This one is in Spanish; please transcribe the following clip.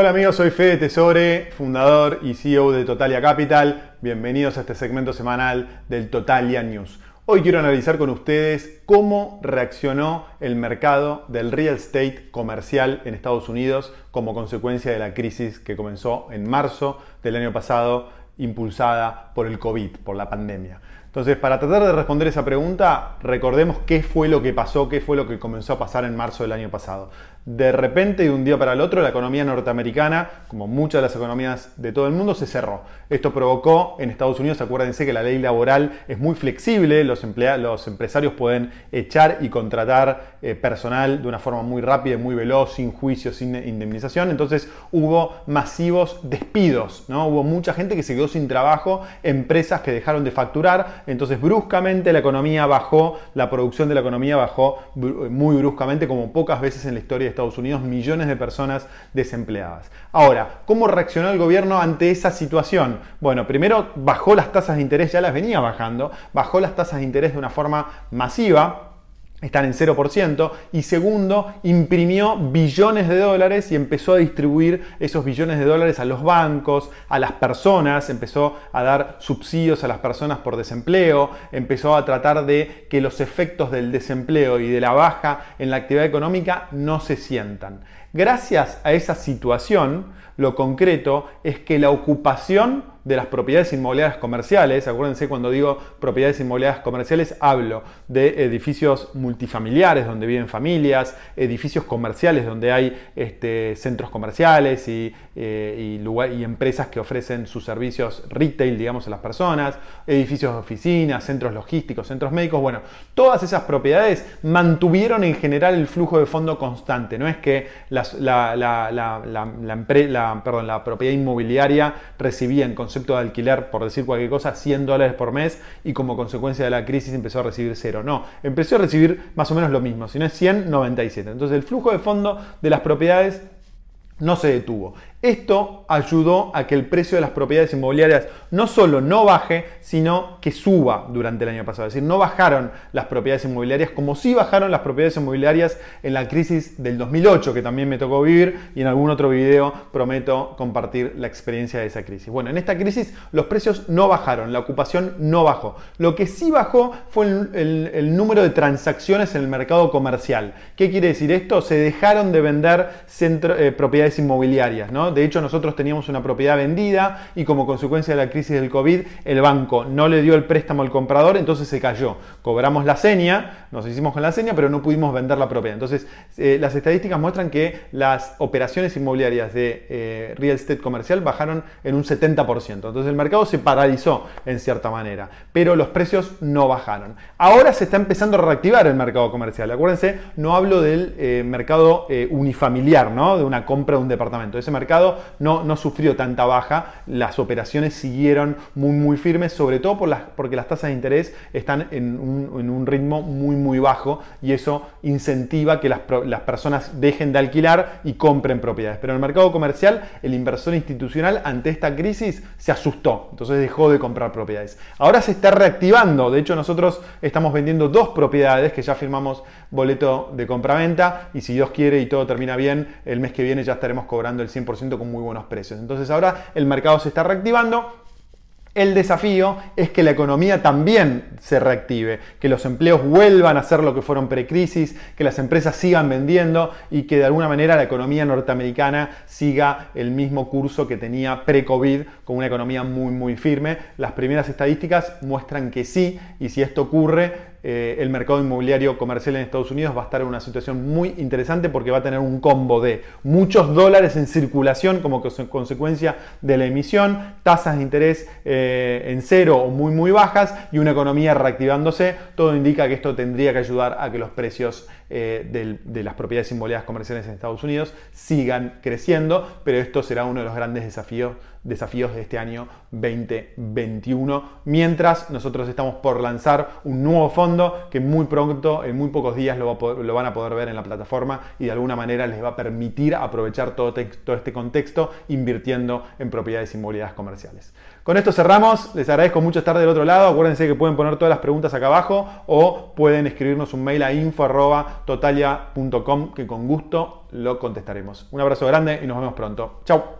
Hola amigos, soy Fede Tesore, fundador y CEO de Totalia Capital. Bienvenidos a este segmento semanal del Totalia News. Hoy quiero analizar con ustedes cómo reaccionó el mercado del real estate comercial en Estados Unidos como consecuencia de la crisis que comenzó en marzo del año pasado, impulsada por el COVID, por la pandemia. Entonces, para tratar de responder esa pregunta, recordemos qué fue lo que pasó, qué fue lo que comenzó a pasar en marzo del año pasado de repente, de un día para el otro, la economía norteamericana, como muchas de las economías de todo el mundo, se cerró. Esto provocó en Estados Unidos, acuérdense que la ley laboral es muy flexible, los, los empresarios pueden echar y contratar eh, personal de una forma muy rápida, muy veloz, sin juicio, sin indemnización. Entonces hubo masivos despidos, ¿no? Hubo mucha gente que se quedó sin trabajo, empresas que dejaron de facturar, entonces bruscamente la economía bajó, la producción de la economía bajó muy bruscamente, como pocas veces en la historia de Estados Unidos, millones de personas desempleadas. Ahora, ¿cómo reaccionó el gobierno ante esa situación? Bueno, primero bajó las tasas de interés, ya las venía bajando, bajó las tasas de interés de una forma masiva, están en 0%, y segundo, imprimió billones de dólares y empezó a distribuir esos billones de dólares a los bancos, a las personas, empezó a dar subsidios a las personas por desempleo, empezó a tratar de que los efectos del desempleo y de la baja en la actividad económica no se sientan. Gracias a esa situación, lo concreto es que la ocupación de las propiedades inmobiliarias comerciales, acuérdense cuando digo propiedades inmobiliarias comerciales, hablo de edificios multifamiliares donde viven familias, edificios comerciales donde hay este, centros comerciales y, eh, y, empresas que ofrecen sus servicios retail, digamos, a las personas, edificios de oficinas, centros logísticos, centros médicos, bueno, todas esas propiedades mantuvieron en general el flujo de fondo constante, no es que la, la, la, la, la propiedad inmobiliaria recibía en concepto de alquiler, por decir cualquier cosa, 100 dólares por mes y como consecuencia de la crisis empezó a recibir cero. No, empezó a recibir más o menos lo mismo, si no es 100, 97. Entonces el flujo de fondo de las propiedades no se detuvo. Esto ayudó a que el precio de las propiedades inmobiliarias no solo no baje, sino que suba durante el año pasado. Es decir, no bajaron las propiedades inmobiliarias como sí bajaron las propiedades inmobiliarias en la crisis del 2008, que también me tocó vivir y en algún otro video prometo compartir la experiencia de esa crisis. Bueno, en esta crisis los precios no bajaron, la ocupación no bajó. Lo que sí bajó fue el, número de transacciones en el mercado comercial. ¿Qué quiere decir esto? Se dejaron de vender eh, propiedades inmobiliarias, ¿no? De hecho, nosotros teníamos una propiedad vendida y como consecuencia de la crisis del COVID, el banco no le dio el préstamo al comprador, entonces se cayó. Cobramos la seña, nos hicimos con la seña, pero no pudimos vender la propiedad. Entonces, eh, las estadísticas muestran que las operaciones inmobiliarias de eh, real estate comercial bajaron en un 70%. Entonces, el mercado se paralizó en cierta manera, pero los precios no bajaron. Ahora se está empezando a reactivar el mercado comercial. Acuérdense, no hablo del eh, mercado unifamiliar, ¿no? de una compra un departamento. Ese mercado no, no sufrió tanta baja, las operaciones siguieron muy muy firmes, sobre todo por las, porque las tasas de interés están en un, ritmo muy muy bajo y eso incentiva que las, las personas dejen de alquilar y compren propiedades. Pero en el mercado comercial el inversor institucional ante esta crisis se asustó, entonces dejó de comprar propiedades. Ahora se está reactivando, de hecho nosotros estamos vendiendo dos propiedades que ya firmamos boleto de compra-venta y si Dios quiere y todo termina bien, el mes que viene ya estaremos cobrando el 100% con muy buenos precios. Entonces ahora el mercado se está reactivando. El desafío es que la economía también se reactive, que los empleos vuelvan a ser lo que fueron precrisis, que las empresas sigan vendiendo y que de alguna manera la economía norteamericana siga el mismo curso que tenía pre-COVID con una economía muy muy firme. Las primeras estadísticas muestran que sí y si esto ocurre eh, el mercado inmobiliario comercial en Estados Unidos va a estar en una situación muy interesante porque va a tener un combo de muchos dólares en circulación como consecuencia de la emisión, tasas de interés eh, en cero o muy muy bajas y una economía reactivándose. Todo indica que esto tendría que ayudar a que los precios eh, de las propiedades inmobiliarias comerciales en Estados Unidos sigan creciendo, pero esto será uno de los grandes desafíos, desafíos de este año 2021, mientras nosotros estamos por lanzar un nuevo fondo que muy pronto, en muy pocos días, lo, van a poder ver en la plataforma y de alguna manera les va a permitir aprovechar todo, este contexto invirtiendo en propiedades inmobiliarias comerciales. Con esto cerramos, les agradezco mucho estar del otro lado, acuérdense que pueden poner todas las preguntas acá abajo o pueden escribirnos un mail a info totalia.com que con gusto lo contestaremos. Un abrazo grande y nos vemos pronto. Chao.